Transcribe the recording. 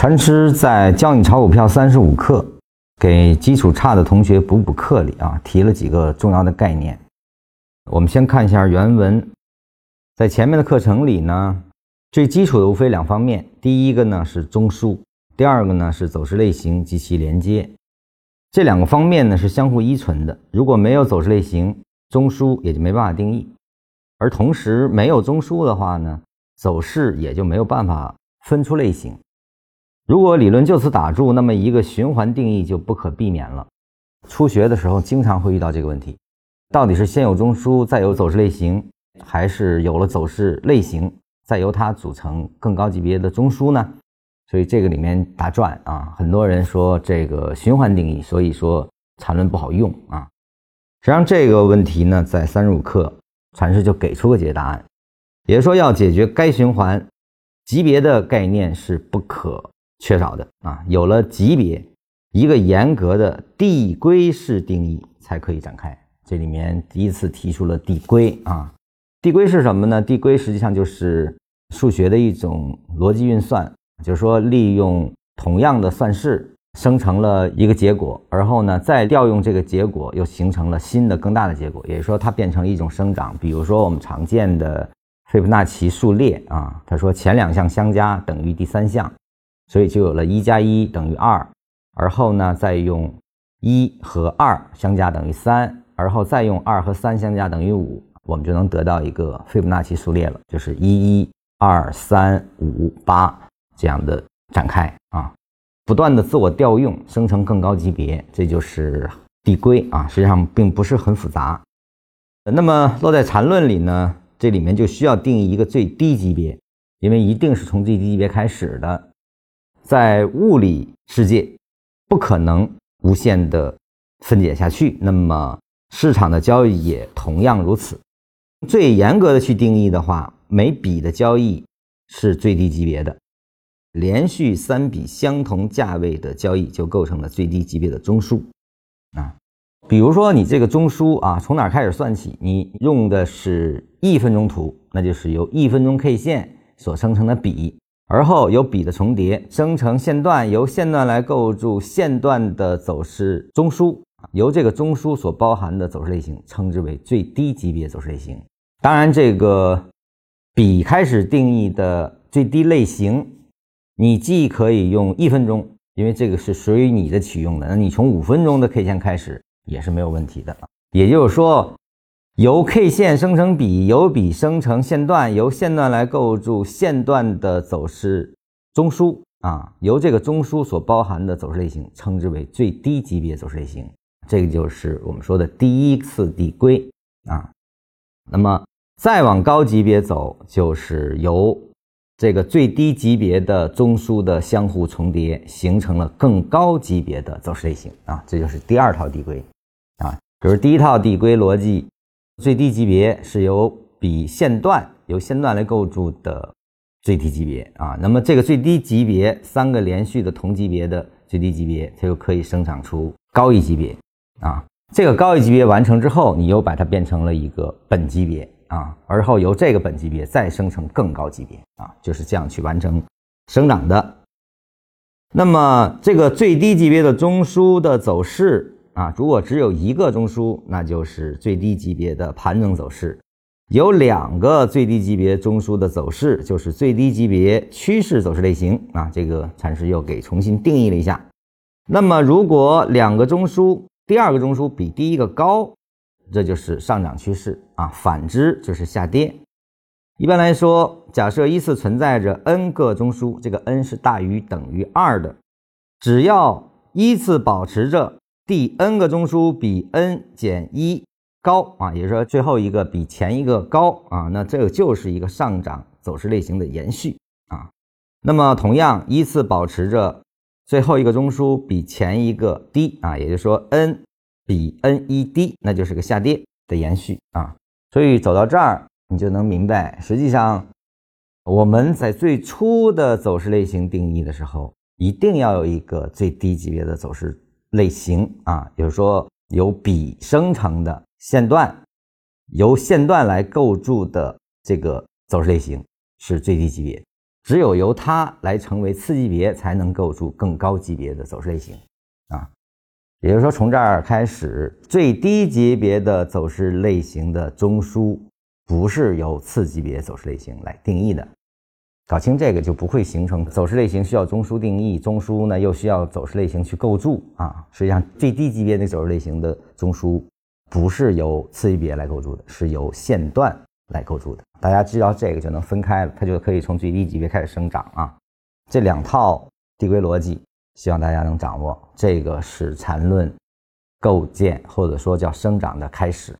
禅师在教你炒股票三十五课，给基础差的同学补补课里啊，提了几个重要的概念。我们先看一下原文，在前面的课程里呢，最基础的无非两方面，第一个呢是中枢，第二个呢是走势类型及其连接。这两个方面呢是相互依存的，如果没有走势类型，中枢也就没办法定义；而同时没有中枢的话呢，走势也就没有办法分出类型。如果理论就此打住，那么一个循环定义就不可避免了。初学的时候经常会遇到这个问题：到底是先有中枢，再有走势类型，还是有了走势类型，再由它组成更高级别的中枢呢？所以这个里面打转啊，很多人说这个循环定义，所以说缠论不好用啊。实际上这个问题呢，在三十五课禅师就给出个解决答案，也是说要解决该循环级别的概念是不可。缺少的啊，有了级别，一个严格的递归式定义才可以展开。这里面第一次提出了递归啊，递归是什么呢？递归实际上就是数学的一种逻辑运算，就是说利用同样的算式生成了一个结果，而后呢再调用这个结果又形成了新的更大的结果，也就是说它变成一种生长。比如说我们常见的斐波那契数列啊，他说前两项相加等于第三项。所以就有了一加一等于二，而后呢，再用一和二相加等于三，而后再用二和三相加等于五，我们就能得到一个斐波那契数列了，就是一一二三五八这样的展开啊，不断的自我调用，生成更高级别，这就是递归啊，实际上并不是很复杂。那么落在缠论里呢，这里面就需要定义一个最低级别，因为一定是从最低级别开始的。在物理世界，不可能无限的分解下去。那么市场的交易也同样如此。最严格的去定义的话，每笔的交易是最低级别的。连续三笔相同价位的交易就构成了最低级别的中枢啊。比如说你这个中枢啊，从哪开始算起？你用的是一分钟图，那就是由一分钟 K 线所生成的笔。而后由笔的重叠生成线段，由线段来构筑线段的走势中枢，由这个中枢所包含的走势类型称之为最低级别走势类型。当然，这个笔开始定义的最低类型，你既可以用一分钟，因为这个是属于你的取用的，那你从五分钟的 K 线开始也是没有问题的。也就是说。由 K 线生成笔，由笔生成线段，由线段来构筑线段的走势中枢啊，由这个中枢所包含的走势类型称之为最低级别走势类型，这个就是我们说的第一次递归啊。那么再往高级别走，就是由这个最低级别的中枢的相互重叠，形成了更高级别的走势类型啊，这就是第二套递归啊，就是第一套递归逻辑。最低级别是由比线段由线段来构筑的最低级别啊，那么这个最低级别三个连续的同级别的最低级别，它就可以生产出高一级别啊。这个高一级别完成之后，你又把它变成了一个本级别啊，而后由这个本级别再生成更高级别啊，就是这样去完成生长的。那么这个最低级别的中枢的走势。啊，如果只有一个中枢，那就是最低级别的盘整走势；有两个最低级别中枢的走势，就是最低级别趋势走势类型。啊，这个禅师又给重新定义了一下。那么，如果两个中枢，第二个中枢比第一个高，这就是上涨趋势啊；反之就是下跌。一般来说，假设依次存在着 n 个中枢，这个 n 是大于等于二的，只要依次保持着。第 n 个中枢比 n 减一高啊，也就是说最后一个比前一个高啊，那这个就是一个上涨走势类型的延续啊。那么同样依次保持着最后一个中枢比前一个低啊，也就是说 n 比 n 一低，那就是个下跌的延续啊。所以走到这儿，你就能明白，实际上我们在最初的走势类型定义的时候，一定要有一个最低级别的走势。类型啊，也就是说由笔生成的线段，由线段来构筑的这个走势类型是最低级别。只有由它来成为次级别，才能构筑更高级别的走势类型啊。也就是说，从这儿开始，最低级别的走势类型的中枢不是由次级别走势类型来定义的。搞清这个，就不会形成走势类型需要中枢定义，中枢呢又需要走势类型去构筑啊。实际上，最低级别的走势类型的中枢不是由次级别来构筑的，是由线段来构筑的。大家知道这个就能分开了，它就可以从最低级别开始生长啊。这两套递归逻辑，希望大家能掌握。这个是缠论构建或者说叫生长的开始。